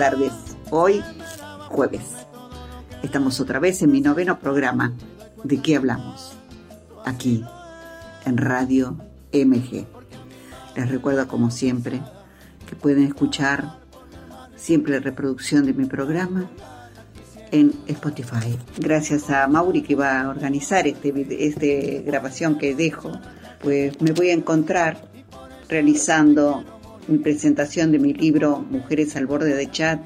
tardes. Hoy, jueves. Estamos otra vez en mi noveno programa. ¿De qué hablamos? Aquí, en Radio MG. Les recuerdo, como siempre, que pueden escuchar siempre la reproducción de mi programa en Spotify. Gracias a Mauri que va a organizar este, este grabación que dejo, pues me voy a encontrar realizando mi presentación de mi libro Mujeres al borde de chat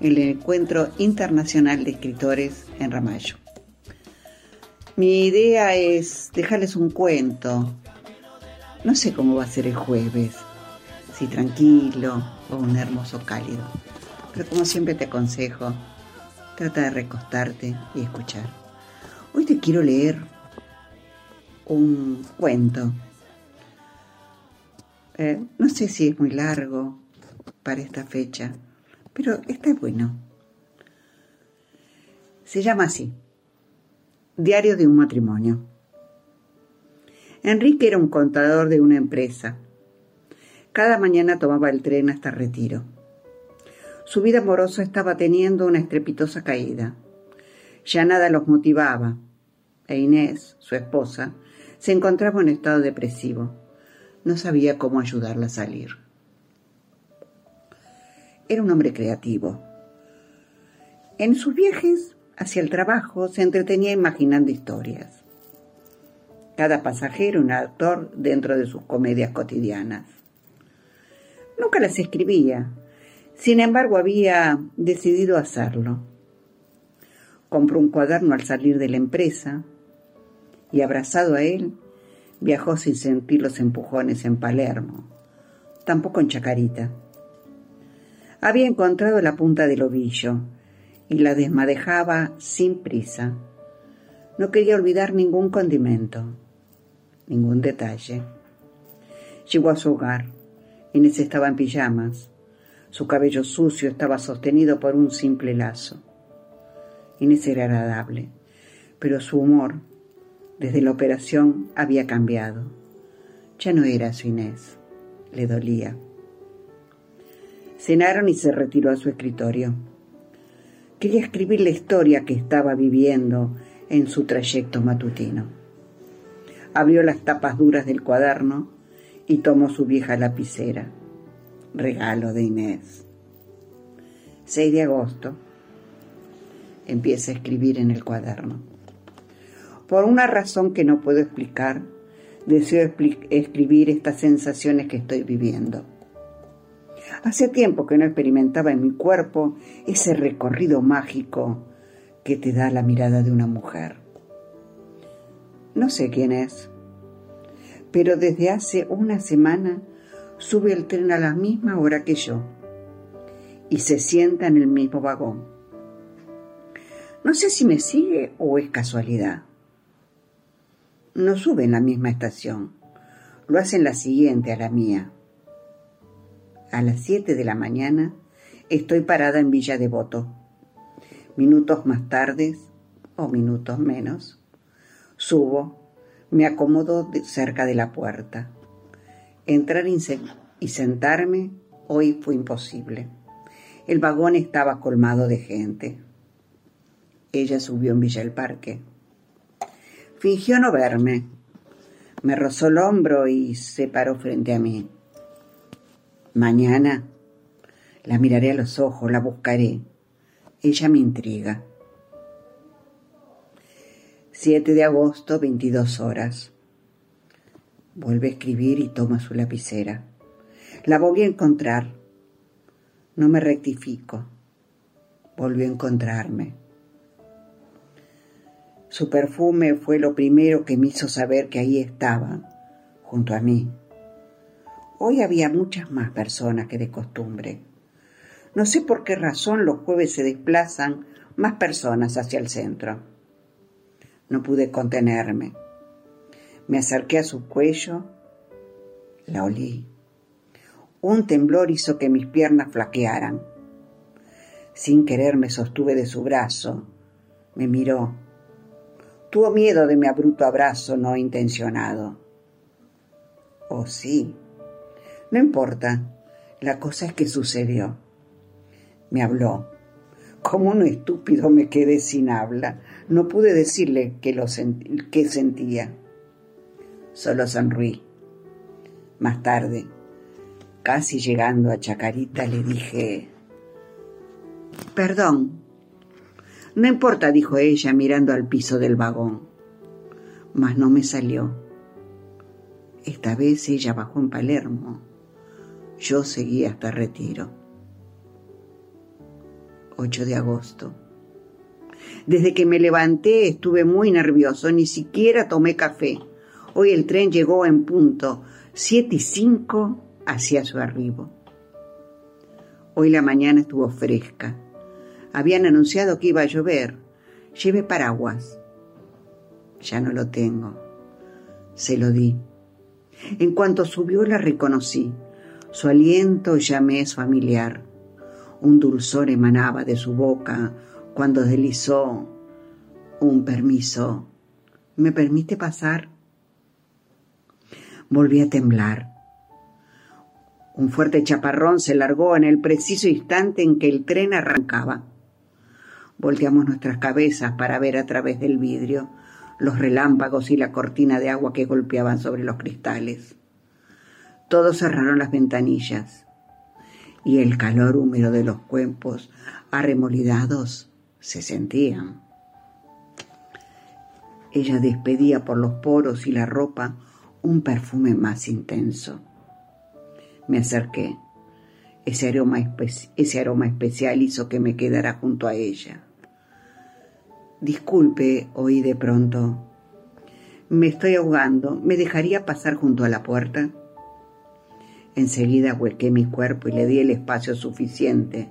en el Encuentro Internacional de Escritores en Ramallo. Mi idea es dejarles un cuento. No sé cómo va a ser el jueves, si tranquilo o un hermoso cálido. Pero como siempre te aconsejo, trata de recostarte y escuchar. Hoy te quiero leer un cuento. Eh, no sé si es muy largo para esta fecha, pero está bueno. Se llama así, Diario de un matrimonio. Enrique era un contador de una empresa. Cada mañana tomaba el tren hasta Retiro. Su vida amorosa estaba teniendo una estrepitosa caída. Ya nada los motivaba, e Inés, su esposa, se encontraba en estado depresivo. No sabía cómo ayudarla a salir. Era un hombre creativo. En sus viajes hacia el trabajo se entretenía imaginando historias. Cada pasajero un actor dentro de sus comedias cotidianas. Nunca las escribía, sin embargo había decidido hacerlo. Compró un cuaderno al salir de la empresa y abrazado a él viajó sin sentir los empujones en Palermo, tampoco en Chacarita. Había encontrado la punta del ovillo y la desmadejaba sin prisa. No quería olvidar ningún condimento, ningún detalle. Llegó a su hogar. Inés estaba en pijamas. Su cabello sucio estaba sostenido por un simple lazo. Inés era agradable, pero su humor, desde la operación, había cambiado. Ya no era su Inés. Le dolía. Cenaron y se retiró a su escritorio. Quería escribir la historia que estaba viviendo en su trayecto matutino. Abrió las tapas duras del cuaderno y tomó su vieja lapicera, regalo de Inés. 6 de agosto. Empieza a escribir en el cuaderno. Por una razón que no puedo explicar, deseo escribir estas sensaciones que estoy viviendo. Hace tiempo que no experimentaba en mi cuerpo ese recorrido mágico que te da la mirada de una mujer. No sé quién es, pero desde hace una semana sube el tren a la misma hora que yo y se sienta en el mismo vagón. No sé si me sigue o es casualidad. No sube en la misma estación, lo hace en la siguiente a la mía. A las 7 de la mañana Estoy parada en Villa Devoto. Minutos más tarde, o minutos menos, subo, me acomodo cerca de la puerta. Entrar y sentarme hoy fue imposible. El vagón estaba colmado de gente. Ella subió en Villa el Parque. Fingió no verme. Me rozó el hombro y se paró frente a mí. Mañana la miraré a los ojos, la buscaré. Ella me intriga. 7 de agosto, 22 horas. Vuelve a escribir y toma su lapicera. La volví a encontrar. No me rectifico. Volvió a encontrarme. Su perfume fue lo primero que me hizo saber que ahí estaba, junto a mí. Hoy había muchas más personas que de costumbre. No sé por qué razón los jueves se desplazan más personas hacia el centro. No pude contenerme. Me acerqué a su cuello, la olí. Un temblor hizo que mis piernas flaquearan. Sin querer me sostuve de su brazo. Me miró Tuvo miedo de mi abrupto abrazo no intencionado. Oh, sí. No importa. La cosa es que sucedió. Me habló. Como un estúpido me quedé sin habla. No pude decirle que lo sentía. Solo sonruí. Más tarde, casi llegando a Chacarita, le dije, Perdón, no importa, dijo ella mirando al piso del vagón. Mas no me salió. Esta vez ella bajó en Palermo. Yo seguí hasta Retiro. 8 de agosto. Desde que me levanté estuve muy nervioso, ni siquiera tomé café. Hoy el tren llegó en punto, siete y cinco hacia su arribo. Hoy la mañana estuvo fresca habían anunciado que iba a llover. Lleve paraguas. Ya no lo tengo. Se lo di. En cuanto subió la reconocí. Su aliento ya me es familiar. Un dulzor emanaba de su boca cuando deslizó un permiso. ¿Me permite pasar? Volví a temblar. Un fuerte chaparrón se largó en el preciso instante en que el tren arrancaba. Volteamos nuestras cabezas para ver a través del vidrio los relámpagos y la cortina de agua que golpeaban sobre los cristales. Todos cerraron las ventanillas y el calor húmedo de los cuerpos arremolidados se sentían. Ella despedía por los poros y la ropa un perfume más intenso. Me acerqué. Ese aroma, ese aroma especial hizo que me quedara junto a ella. Disculpe, oí de pronto. Me estoy ahogando. ¿Me dejaría pasar junto a la puerta? Enseguida huequé mi cuerpo y le di el espacio suficiente,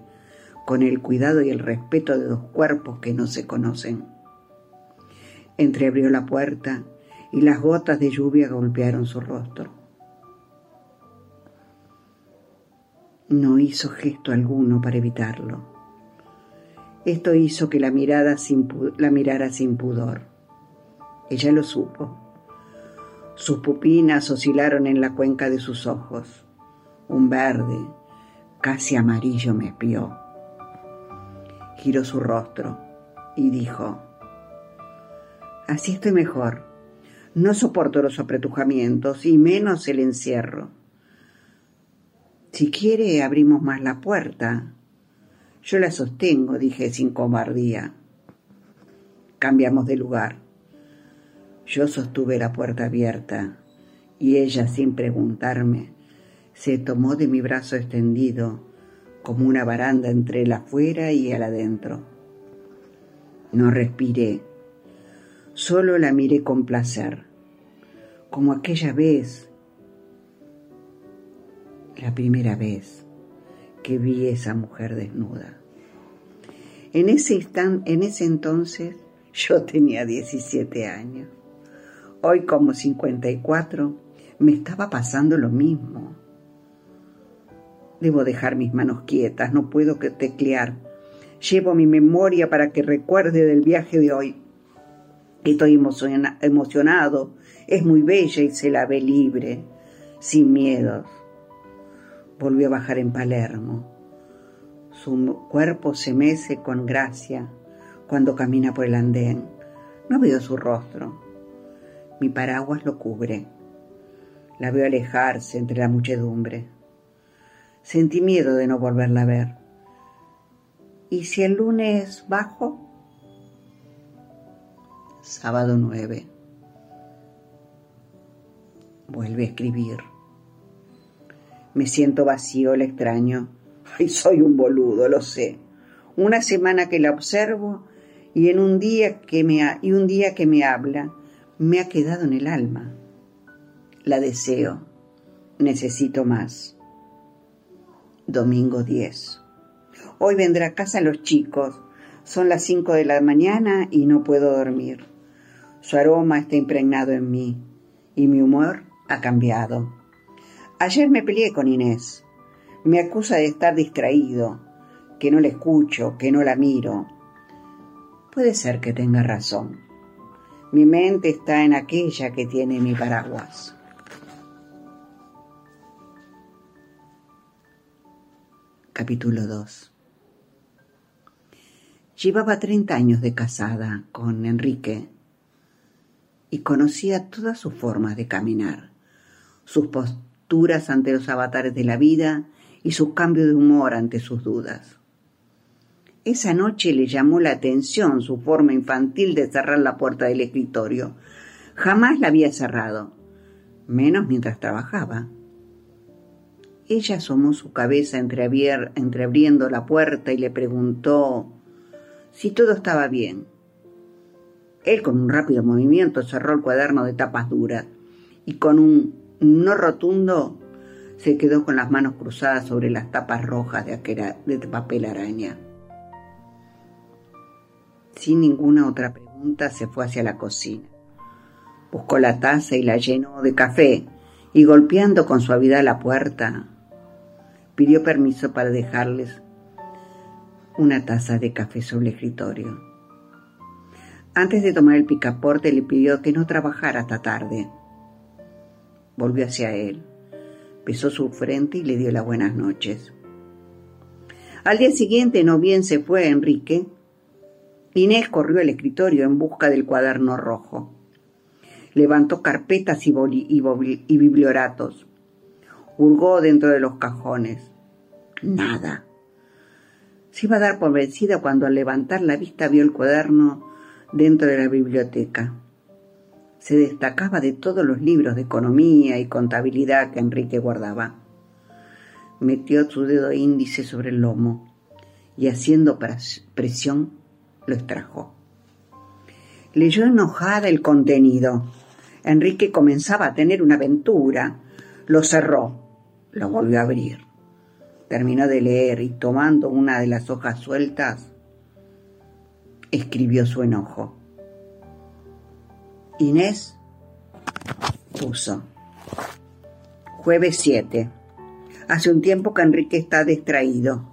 con el cuidado y el respeto de dos cuerpos que no se conocen. Entreabrió la puerta y las gotas de lluvia golpearon su rostro. No hizo gesto alguno para evitarlo. Esto hizo que la, mirada la mirara sin pudor. Ella lo supo. Sus pupinas oscilaron en la cuenca de sus ojos. Un verde, casi amarillo, me espió. Giró su rostro y dijo, Así estoy mejor. No soporto los apretujamientos y menos el encierro. Si quiere, abrimos más la puerta. Yo la sostengo, dije sin cobardía. Cambiamos de lugar. Yo sostuve la puerta abierta y ella, sin preguntarme, se tomó de mi brazo extendido como una baranda entre el afuera y el adentro. No respiré, solo la miré con placer, como aquella vez, la primera vez que vi esa mujer desnuda. En ese, en ese entonces yo tenía 17 años. Hoy como 54 me estaba pasando lo mismo. Debo dejar mis manos quietas, no puedo teclear. Llevo mi memoria para que recuerde del viaje de hoy. Estoy emocionado, es muy bella y se la ve libre, sin miedos. Volvió a bajar en Palermo. Su cuerpo se mece con gracia cuando camina por el andén. No veo su rostro. Mi paraguas lo cubre. La veo alejarse entre la muchedumbre. Sentí miedo de no volverla a ver. ¿Y si el lunes bajo? Sábado 9. Vuelve a escribir. Me siento vacío, le extraño. Ay, soy un boludo, lo sé. Una semana que la observo y en un día que me y un día que me habla, me ha quedado en el alma. La deseo. Necesito más. Domingo 10. Hoy vendrá a casa los chicos. Son las 5 de la mañana y no puedo dormir. Su aroma está impregnado en mí y mi humor ha cambiado. Ayer me peleé con Inés. Me acusa de estar distraído, que no la escucho, que no la miro. Puede ser que tenga razón. Mi mente está en aquella que tiene mi paraguas. Capítulo 2 Llevaba 30 años de casada con Enrique y conocía todas sus formas de caminar, sus posturas ante los avatares de la vida y sus cambios de humor ante sus dudas. Esa noche le llamó la atención su forma infantil de cerrar la puerta del escritorio. Jamás la había cerrado, menos mientras trabajaba. Ella asomó su cabeza entreabriendo la puerta y le preguntó si todo estaba bien. Él con un rápido movimiento cerró el cuaderno de tapas duras y con un no rotundo se quedó con las manos cruzadas sobre las tapas rojas de, aquella, de papel araña. Sin ninguna otra pregunta se fue hacia la cocina. Buscó la taza y la llenó de café y golpeando con suavidad la puerta, pidió permiso para dejarles una taza de café sobre el escritorio. Antes de tomar el picaporte le pidió que no trabajara hasta tarde. Volvió hacia él, besó su frente y le dio las buenas noches. Al día siguiente, no bien se fue Enrique, Inés corrió al escritorio en busca del cuaderno rojo. Levantó carpetas y, y biblioratos. Hurgó dentro de los cajones. Nada. Se iba a dar por vencida cuando al levantar la vista vio el cuaderno dentro de la biblioteca. Se destacaba de todos los libros de economía y contabilidad que Enrique guardaba. Metió su dedo índice sobre el lomo y haciendo presión lo extrajo. Leyó enojada el contenido. Enrique comenzaba a tener una aventura. Lo cerró, lo volvió a abrir. Terminó de leer y tomando una de las hojas sueltas, escribió su enojo. Inés puso. Jueves 7. Hace un tiempo que Enrique está distraído.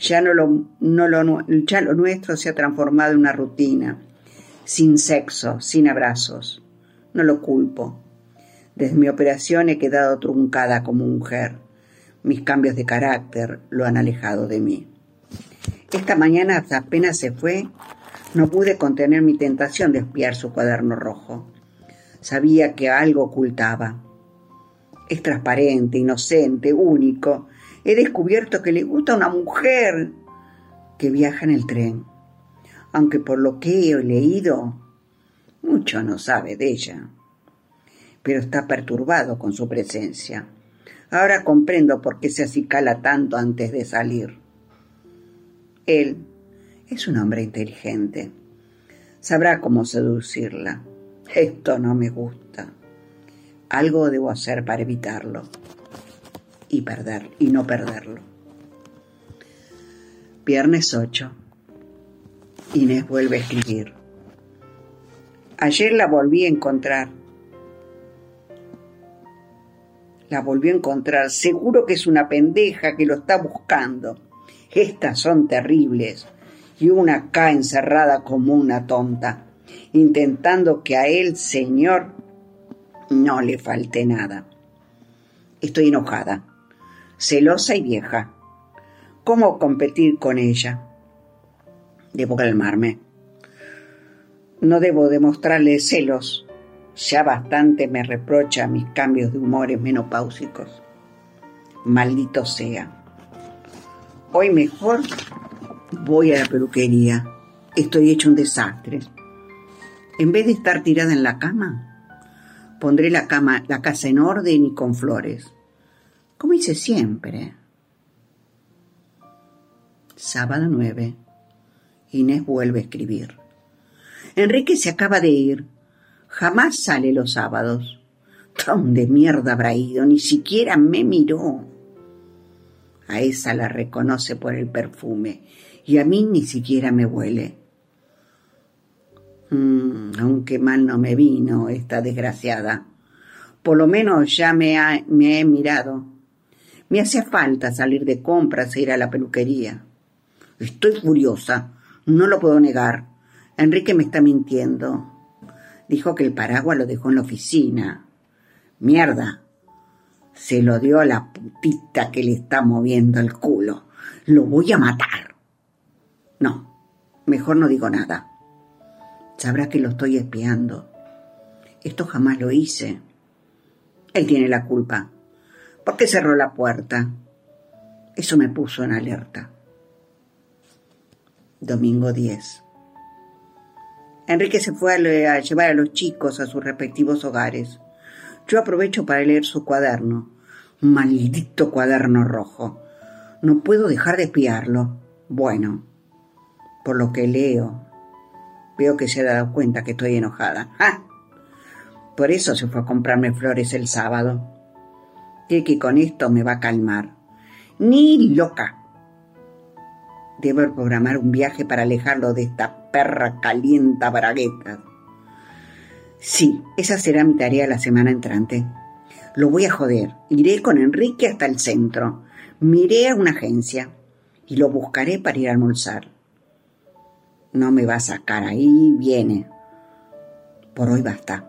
Ya, no lo, no lo, lo nuestro se ha transformado en una rutina, sin sexo, sin abrazos. No lo culpo. Desde mi operación he quedado truncada como mujer. Mis cambios de carácter lo han alejado de mí. Esta mañana apenas se fue, no pude contener mi tentación de espiar su cuaderno rojo. Sabía que algo ocultaba. Es transparente, inocente, único. He descubierto que le gusta una mujer que viaja en el tren. Aunque por lo que he leído, mucho no sabe de ella. Pero está perturbado con su presencia. Ahora comprendo por qué se acicala tanto antes de salir. Él es un hombre inteligente. Sabrá cómo seducirla. Esto no me gusta. Algo debo hacer para evitarlo y perder y no perderlo. Viernes 8. Inés vuelve a escribir. Ayer la volví a encontrar. La volvió a encontrar. Seguro que es una pendeja que lo está buscando. Estas son terribles. Y una acá encerrada como una tonta, intentando que a él, señor, no le falte nada. Estoy enojada, celosa y vieja. ¿Cómo competir con ella? Debo calmarme. No debo demostrarle celos. Ya bastante me reprocha mis cambios de humores menopáusicos. Maldito sea. Hoy mejor voy a la peluquería. Estoy hecho un desastre. En vez de estar tirada en la cama, pondré la, cama, la casa en orden y con flores. Como hice siempre. Sábado 9. Inés vuelve a escribir. Enrique se acaba de ir. Jamás sale los sábados. ¿Dónde mierda habrá ido? Ni siquiera me miró. A esa la reconoce por el perfume y a mí ni siquiera me huele. Mm, aunque mal no me vino esta desgraciada. Por lo menos ya me, me he mirado. Me hace falta salir de compras e ir a la peluquería. Estoy furiosa, no lo puedo negar. Enrique me está mintiendo. Dijo que el paraguas lo dejó en la oficina. Mierda. Se lo dio a la putita que le está moviendo el culo. Lo voy a matar. No, mejor no digo nada. Sabrá que lo estoy espiando. Esto jamás lo hice. Él tiene la culpa. ¿Por qué cerró la puerta? Eso me puso en alerta. Domingo 10. Enrique se fue a, llevar a los chicos a sus respectivos hogares. Yo aprovecho para leer su cuaderno. Maldito cuaderno rojo. No puedo dejar de espiarlo. Bueno, por lo que leo, veo que se ha dado cuenta que estoy enojada. ¡Ah! Por eso se fue a comprarme flores el sábado. Cree que con esto me va a calmar. Ni loca. Debo programar un viaje para alejarlo de esta perra calienta bragueta. Sí, esa será mi tarea la semana entrante. Lo voy a joder. Iré con Enrique hasta el centro. Miré a una agencia y lo buscaré para ir a almorzar. No me va a sacar ahí, viene. Por hoy basta.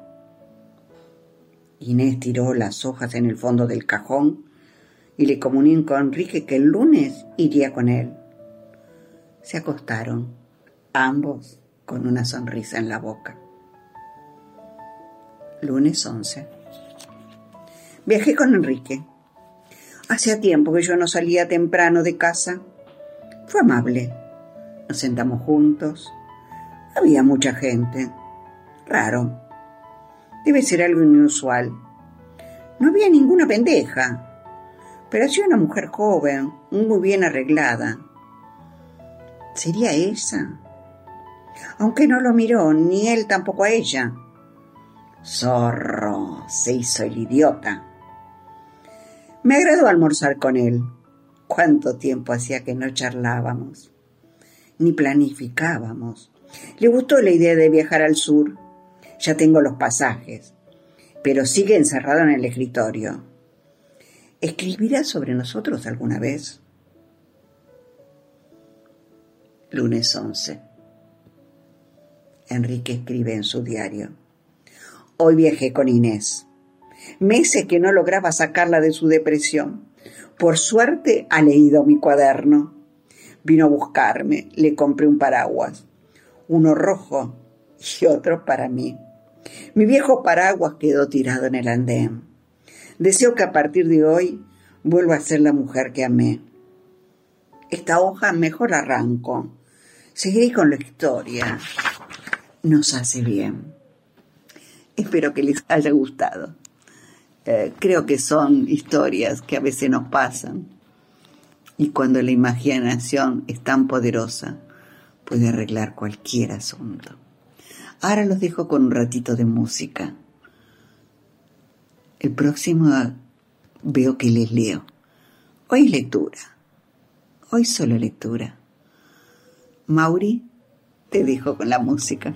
Inés tiró las hojas en el fondo del cajón y le comunicó a Enrique que el lunes iría con él. Se acostaron, ambos con una sonrisa en la boca. Lunes 11. Viajé con Enrique. Hacía tiempo que yo no salía temprano de casa. Fue amable nos sentamos juntos. Había mucha gente. Raro. Debe ser algo inusual. No había ninguna pendeja, pero hacía una mujer joven, muy bien arreglada. ¿Sería esa? Aunque no lo miró, ni él tampoco a ella. Zorro, se hizo el idiota. Me agradó almorzar con él. ¿Cuánto tiempo hacía que no charlábamos? Ni planificábamos. Le gustó la idea de viajar al sur. Ya tengo los pasajes, pero sigue encerrado en el escritorio. ¿Escribirá sobre nosotros alguna vez? Lunes 11. Enrique escribe en su diario. Hoy viajé con Inés. Meses que no lograba sacarla de su depresión. Por suerte ha leído mi cuaderno. Vino a buscarme, le compré un paraguas, uno rojo y otro para mí. Mi viejo paraguas quedó tirado en el andén. Deseo que a partir de hoy vuelva a ser la mujer que amé. Esta hoja mejor arranco. Seguiré con la historia. Nos hace bien. Espero que les haya gustado. Eh, creo que son historias que a veces nos pasan y cuando la imaginación es tan poderosa, puede arreglar cualquier asunto. Ahora los dejo con un ratito de música. El próximo veo que les leo. Hoy lectura. Hoy solo lectura. Mauri, te dejo con la música.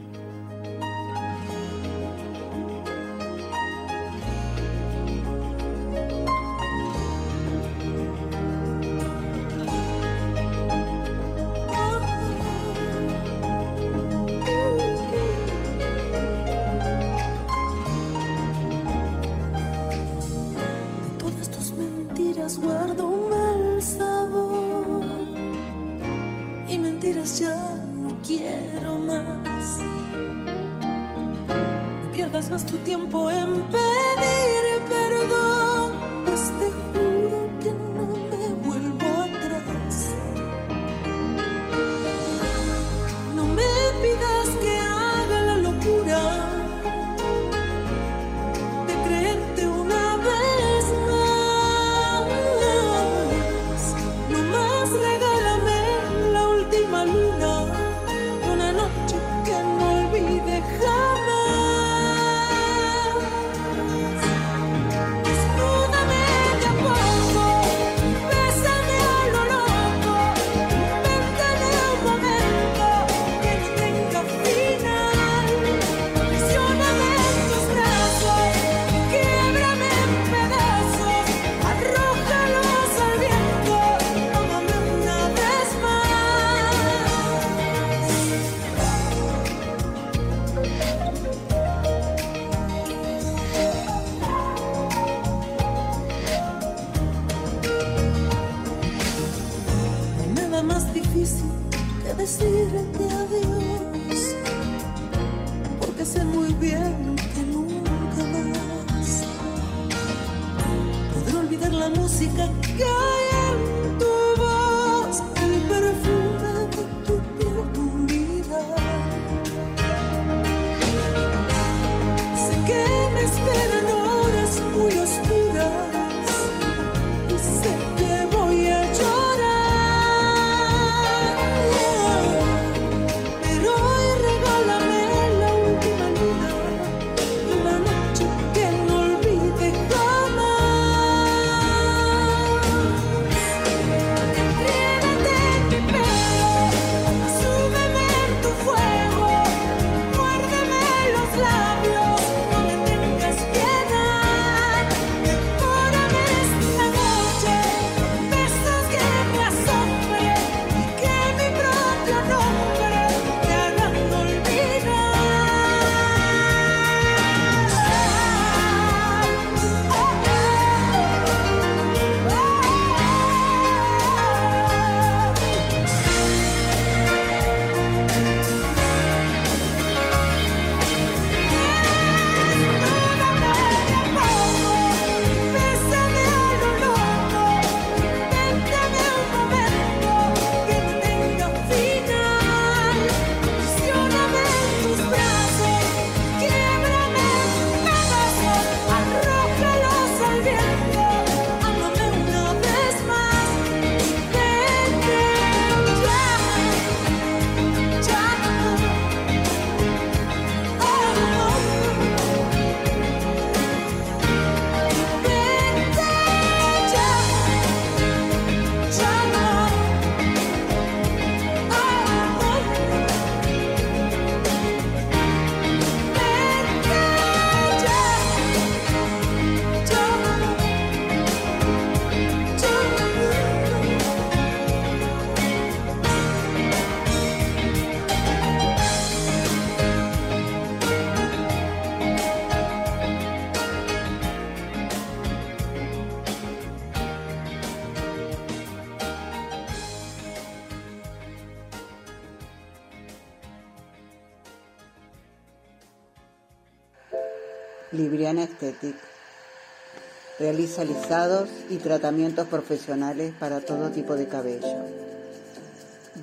Realiza lisados y tratamientos profesionales para todo tipo de cabello.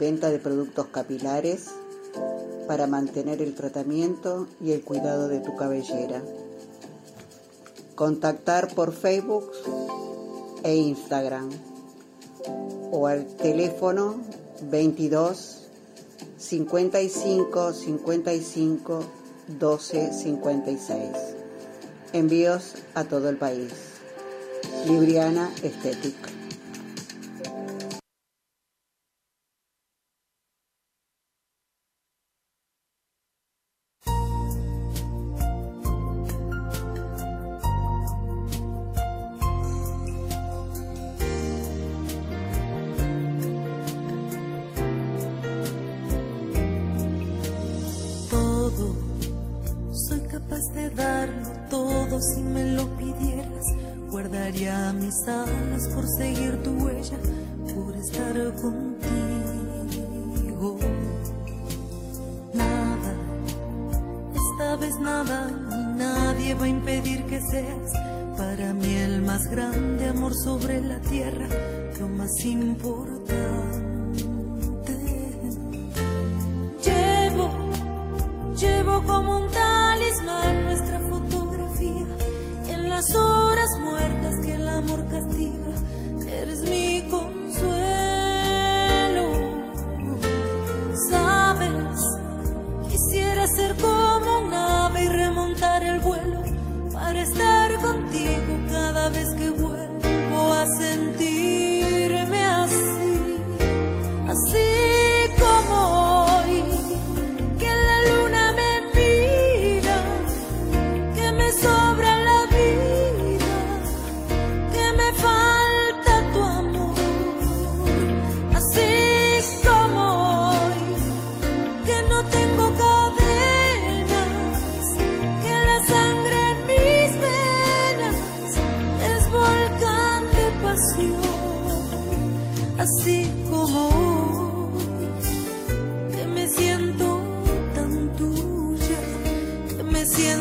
Venta de productos capilares para mantener el tratamiento y el cuidado de tu cabellera. Contactar por Facebook e Instagram o al teléfono 22 55 55 12 56. Envíos a todo el país. Libriana Estética. todo. Soy capaz de darlo todo si me lo pidieras. Guardaría mis alas por seguir tu huella, por estar contigo. Nada, esta vez nada, nadie va a impedir que seas para mí el más grande amor sobre la tierra, lo más importante.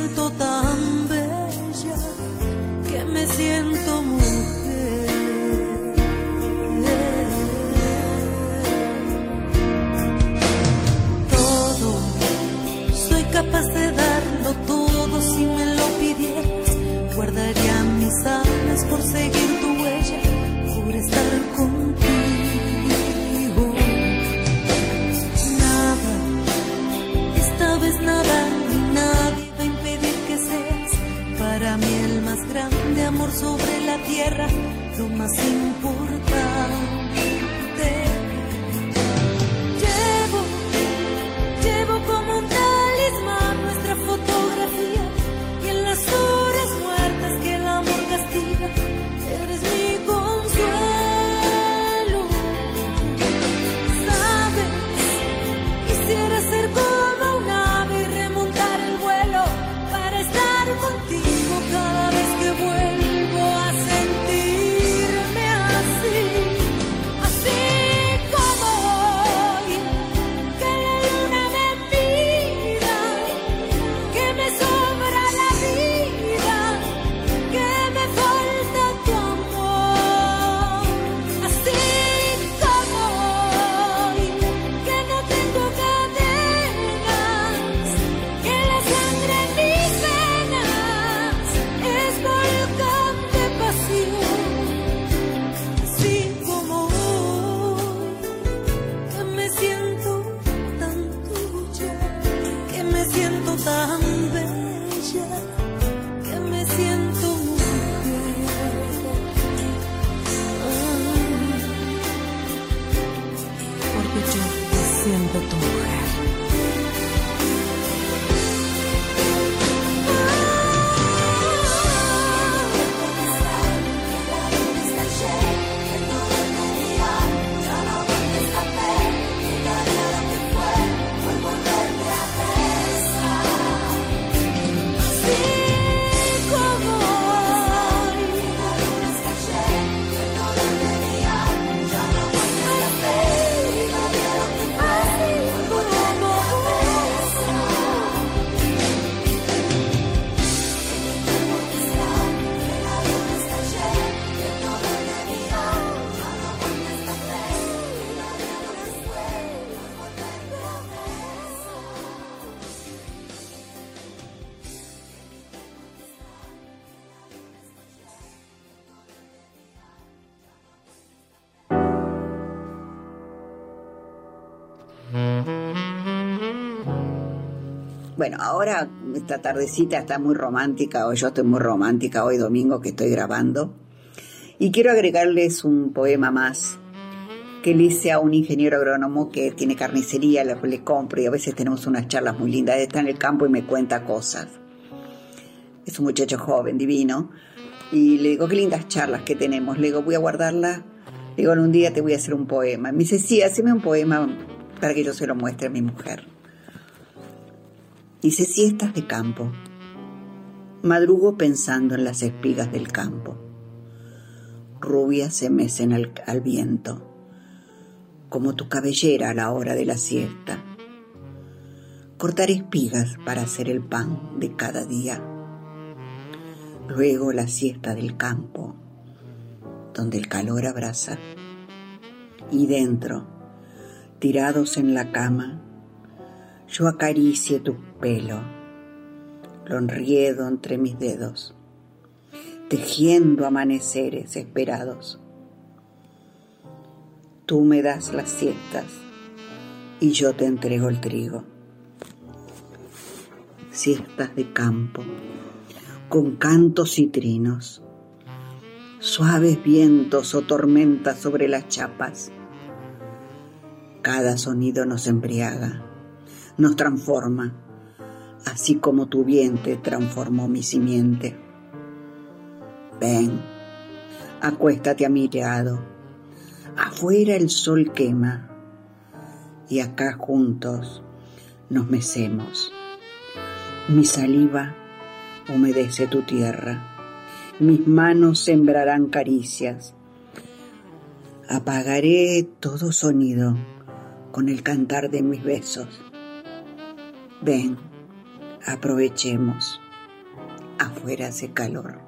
Siento tan bella, que me siento mujer. Bueno, ahora esta tardecita está muy romántica, o yo estoy muy romántica hoy domingo que estoy grabando. Y quiero agregarles un poema más que le hice a un ingeniero agrónomo que tiene carnicería, le, le compro y a veces tenemos unas charlas muy lindas. Está en el campo y me cuenta cosas. Es un muchacho joven, divino. Y le digo, qué lindas charlas que tenemos. Le digo, voy a guardarla. Le digo, en un día te voy a hacer un poema. Me dice, sí, haceme un poema para que yo se lo muestre a mi mujer. Dice siestas de campo. Madrugo pensando en las espigas del campo. Rubias se mecen al, al viento, como tu cabellera a la hora de la siesta. Cortar espigas para hacer el pan de cada día. luego la siesta del campo, donde el calor abraza, y dentro, tirados en la cama, yo acaricie tu pelo, lo enriedo entre mis dedos, tejiendo amaneceres esperados. Tú me das las siestas y yo te entrego el trigo. Siestas de campo, con cantos y trinos, suaves vientos o tormentas sobre las chapas. Cada sonido nos embriaga, nos transforma, así como tu vientre transformó mi simiente. Ven, acuéstate a mi lado, afuera el sol quema y acá juntos nos mecemos. Mi saliva humedece tu tierra, mis manos sembrarán caricias. Apagaré todo sonido con el cantar de mis besos. Ven, aprovechemos. Afuera hace calor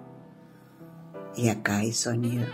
y acá hay sonido.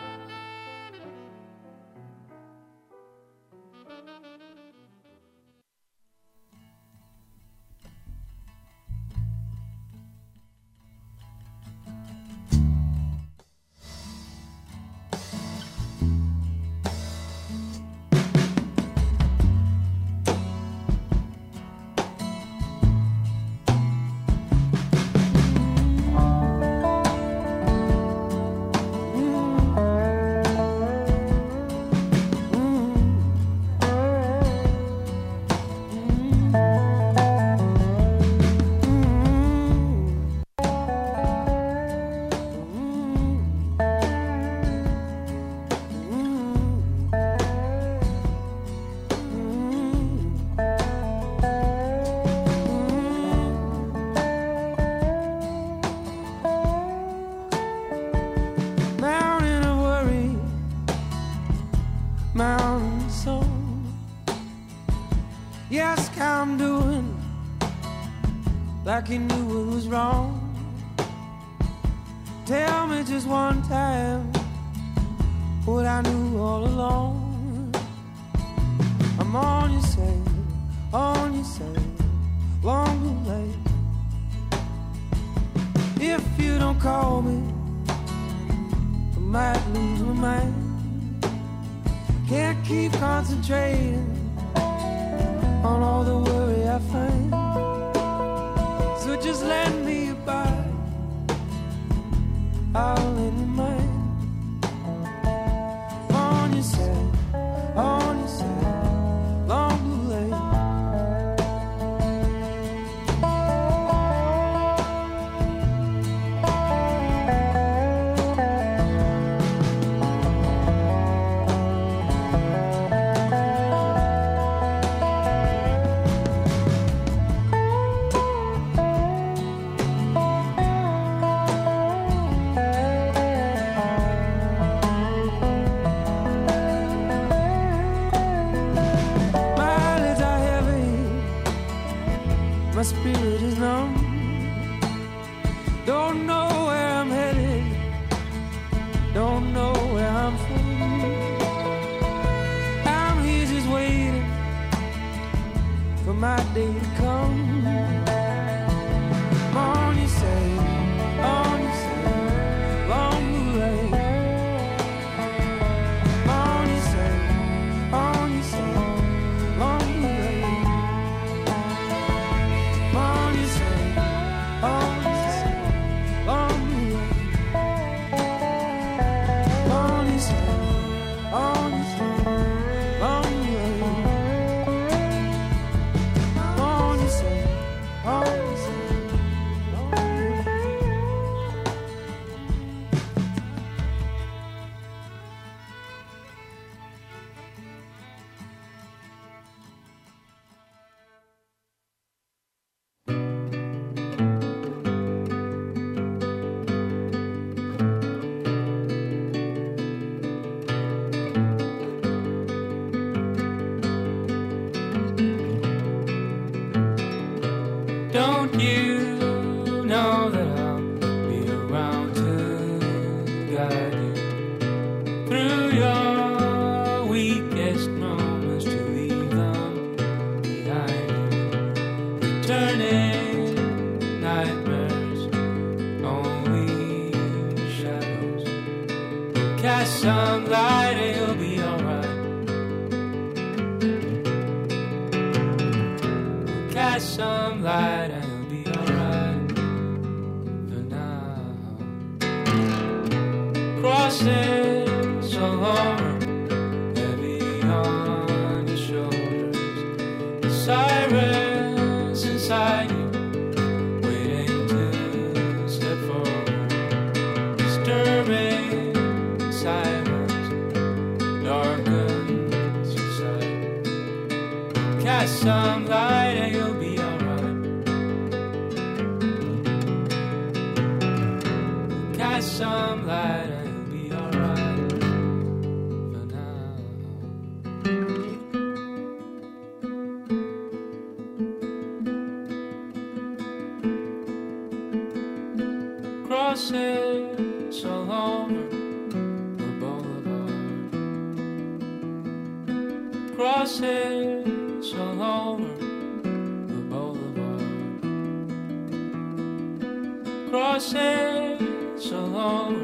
crosses along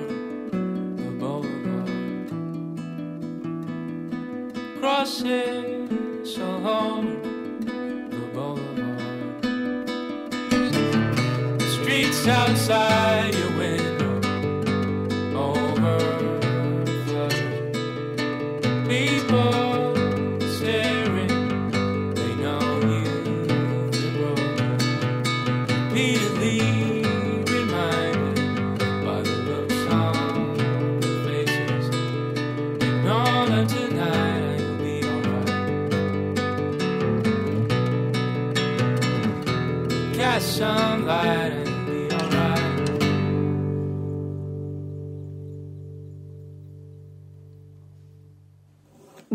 the boulevard. Crosses along the boulevard. The streets outside.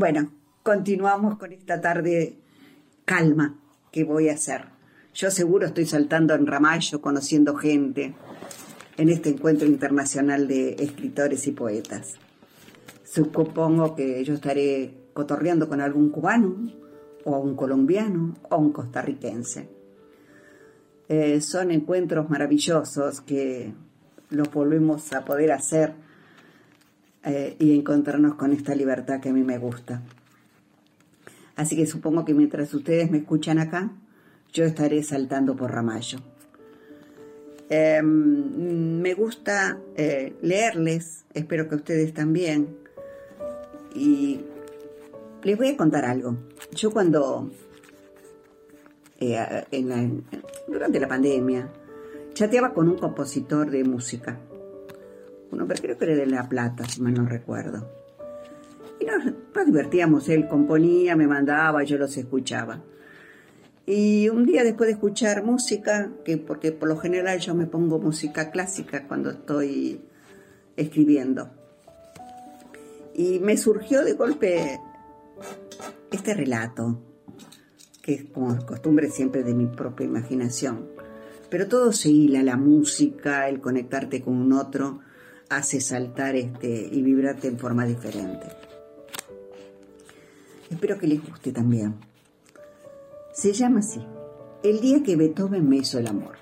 Bueno, continuamos con esta tarde calma que voy a hacer. Yo seguro estoy saltando en Ramallo, conociendo gente en este encuentro internacional de escritores y poetas. Supongo que yo estaré cotorreando con algún cubano, o un colombiano, o un costarricense. Eh, son encuentros maravillosos que los volvemos a poder hacer eh, y encontrarnos con esta libertad que a mí me gusta. Así que supongo que mientras ustedes me escuchan acá, yo estaré saltando por Ramallo. Eh, me gusta eh, leerles, espero que ustedes también. Y les voy a contar algo. Yo cuando, eh, durante la pandemia, chateaba con un compositor de música un hombre, creo que era de La Plata, si mal no recuerdo. Y nos, nos divertíamos, él componía, me mandaba, yo los escuchaba. Y un día después de escuchar música, que porque por lo general yo me pongo música clásica cuando estoy escribiendo, y me surgió de golpe este relato, que es como costumbre siempre de mi propia imaginación. Pero todo se hila, la música, el conectarte con un otro, hace saltar este y vibrarte en forma diferente. Espero que les guste también. Se llama así, El día que Beethoven me hizo el amor.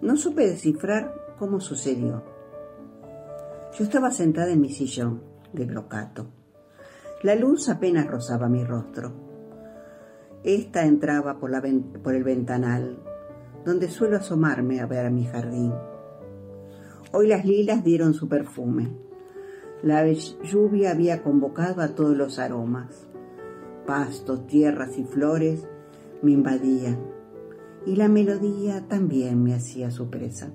No supe descifrar cómo sucedió. Yo estaba sentada en mi sillón de brocato. La luz apenas rozaba mi rostro. Esta entraba por, la por el ventanal, donde suelo asomarme a ver a mi jardín. Hoy las lilas dieron su perfume. La lluvia había convocado a todos los aromas. Pastos, tierras y flores me invadían. Y la melodía también me hacía su presa.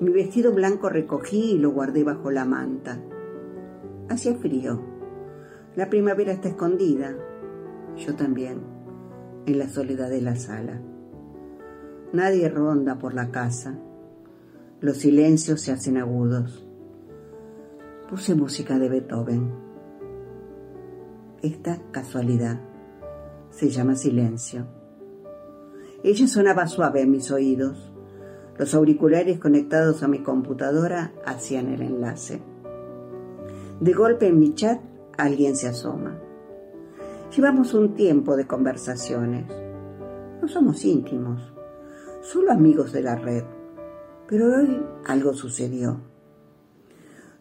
Mi vestido blanco recogí y lo guardé bajo la manta. Hacía frío. La primavera está escondida. Yo también, en la soledad de la sala. Nadie ronda por la casa. Los silencios se hacen agudos. Puse música de Beethoven. Esta casualidad se llama silencio. Ella sonaba suave en mis oídos. Los auriculares conectados a mi computadora hacían el enlace. De golpe en mi chat alguien se asoma. Llevamos un tiempo de conversaciones. No somos íntimos, solo amigos de la red. Pero hoy algo sucedió.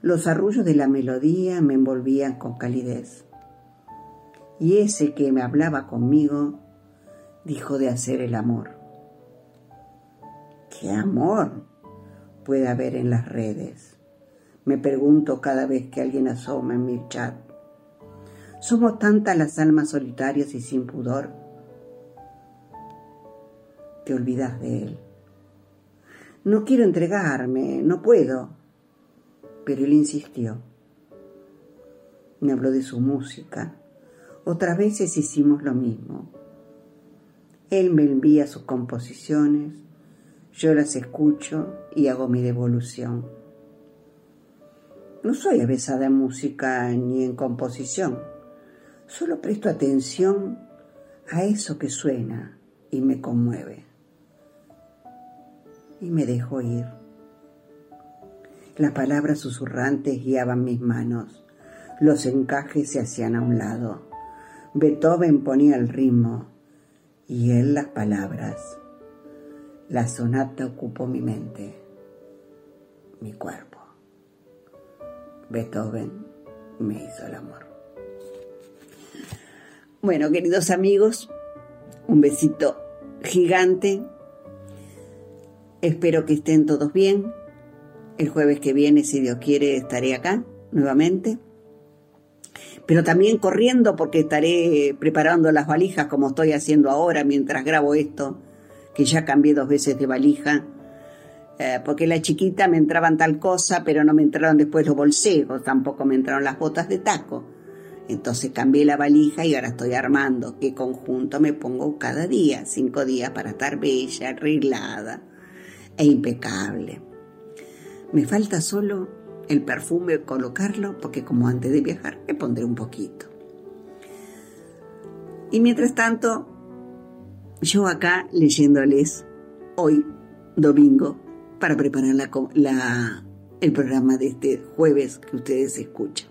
Los arrullos de la melodía me envolvían con calidez. Y ese que me hablaba conmigo dijo de hacer el amor. ¿Qué amor puede haber en las redes? Me pregunto cada vez que alguien asoma en mi chat. Somos tantas las almas solitarias y sin pudor. Te olvidas de él. No quiero entregarme, no puedo. Pero él insistió. Me habló de su música. Otras veces hicimos lo mismo. Él me envía sus composiciones, yo las escucho y hago mi devolución. No soy avesada en música ni en composición, solo presto atención a eso que suena y me conmueve. Y me dejo ir. Las palabras susurrantes guiaban mis manos, los encajes se hacían a un lado. Beethoven ponía el ritmo y él las palabras. La sonata ocupó mi mente, mi cuerpo. Beethoven me hizo el amor. Bueno, queridos amigos, un besito gigante. Espero que estén todos bien. El jueves que viene, si Dios quiere, estaré acá nuevamente. Pero también corriendo porque estaré preparando las valijas como estoy haciendo ahora mientras grabo esto, que ya cambié dos veces de valija. Eh, porque la chiquita me entraban tal cosa, pero no me entraron después los bolsegos, tampoco me entraron las botas de taco. Entonces cambié la valija y ahora estoy armando qué conjunto me pongo cada día, cinco días para estar bella, arreglada e impecable. Me falta solo el perfume colocarlo porque como antes de viajar me pondré un poquito. Y mientras tanto, yo acá leyéndoles hoy, domingo, para preparar la, la, el programa de este jueves que ustedes escuchan.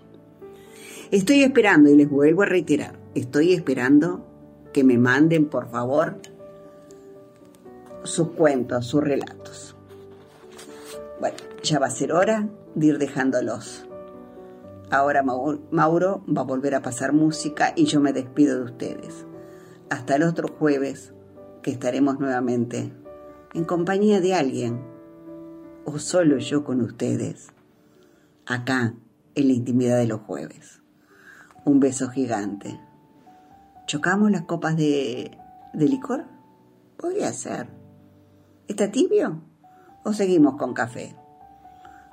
Estoy esperando, y les vuelvo a reiterar, estoy esperando que me manden, por favor, sus cuentos, sus relatos. Bueno, ya va a ser hora de ir dejándolos. Ahora Mauro va a volver a pasar música y yo me despido de ustedes. Hasta el otro jueves, que estaremos nuevamente en compañía de alguien, o solo yo con ustedes, acá en la intimidad de los jueves. Un beso gigante. ¿Chocamos las copas de, de licor? Podría ser. ¿Está tibio? ¿O seguimos con café?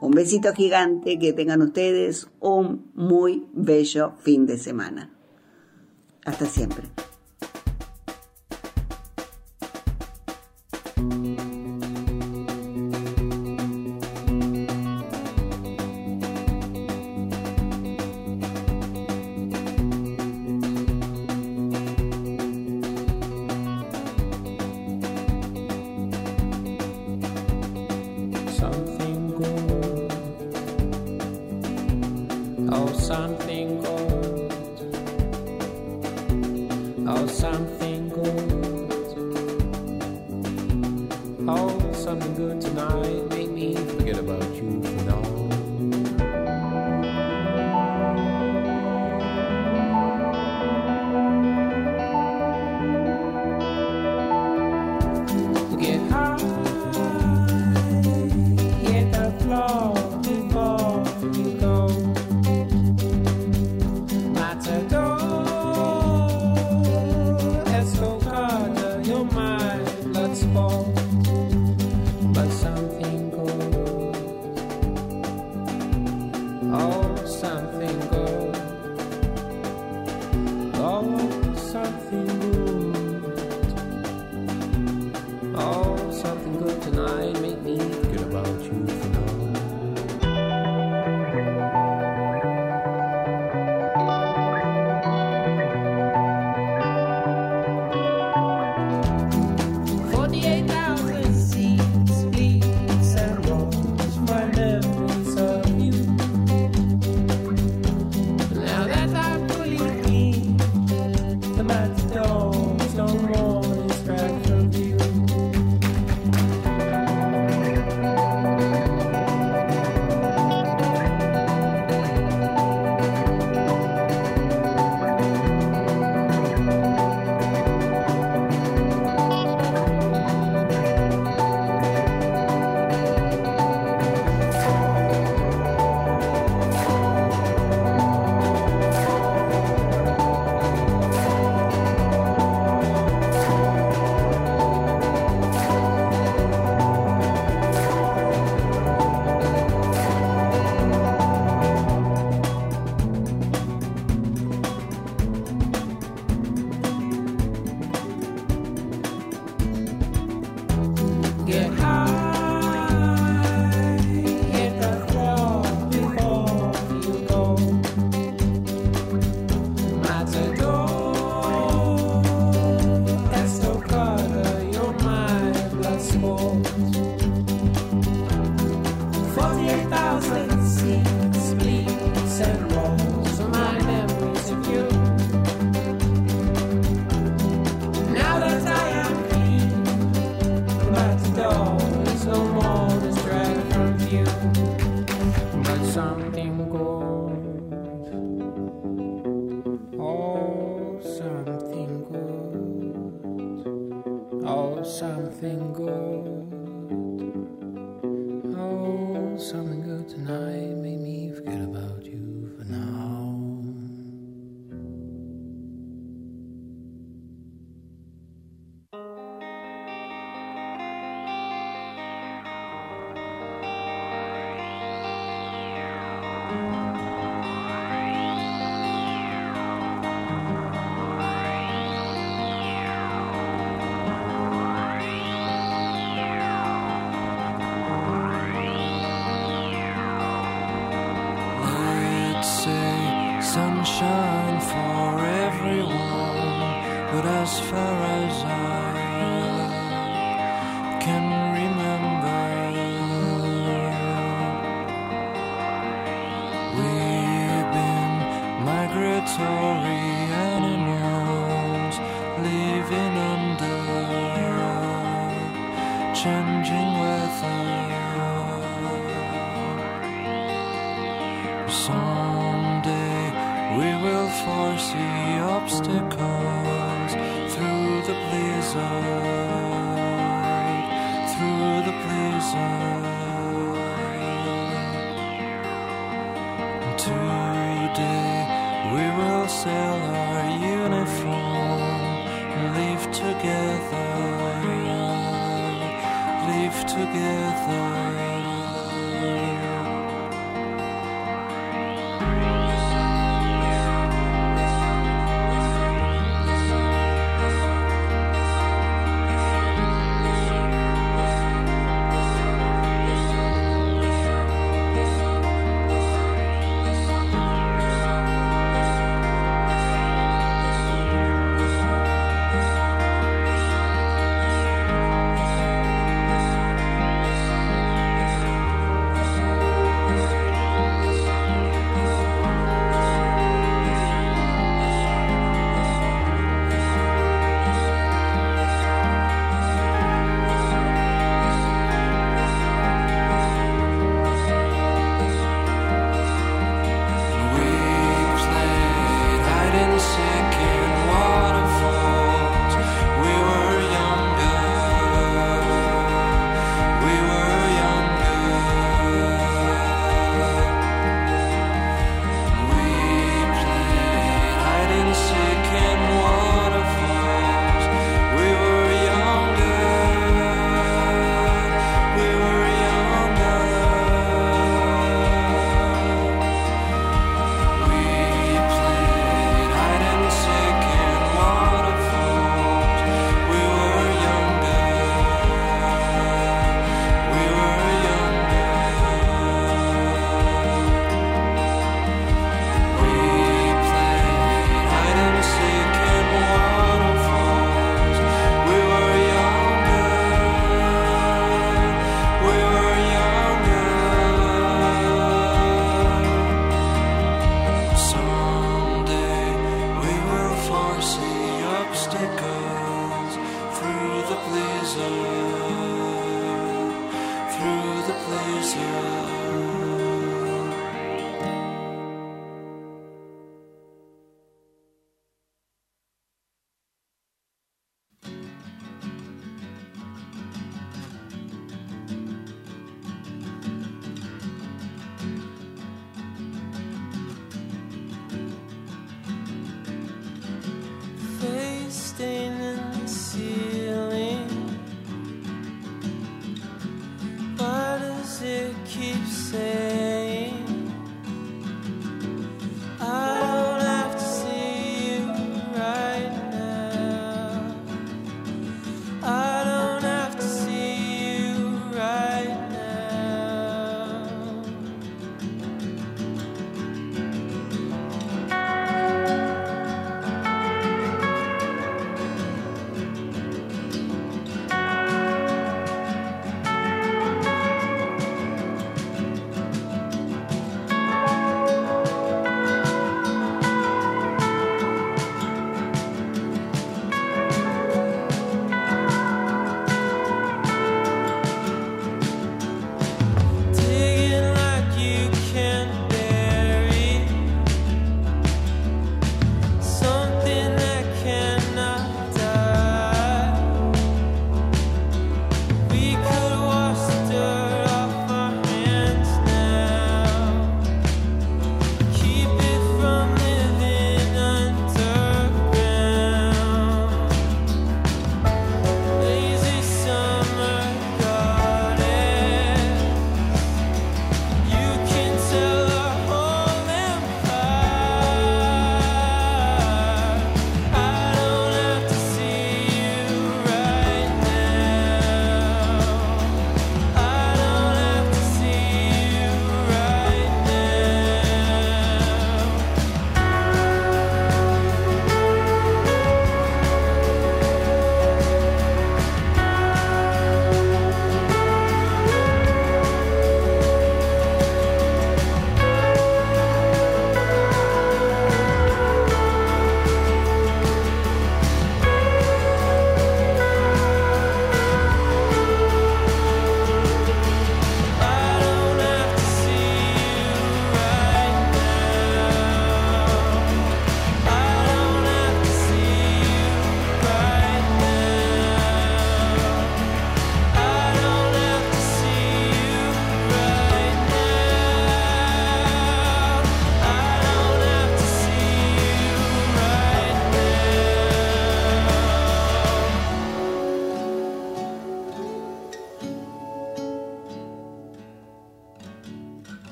Un besito gigante, que tengan ustedes un muy bello fin de semana. Hasta siempre.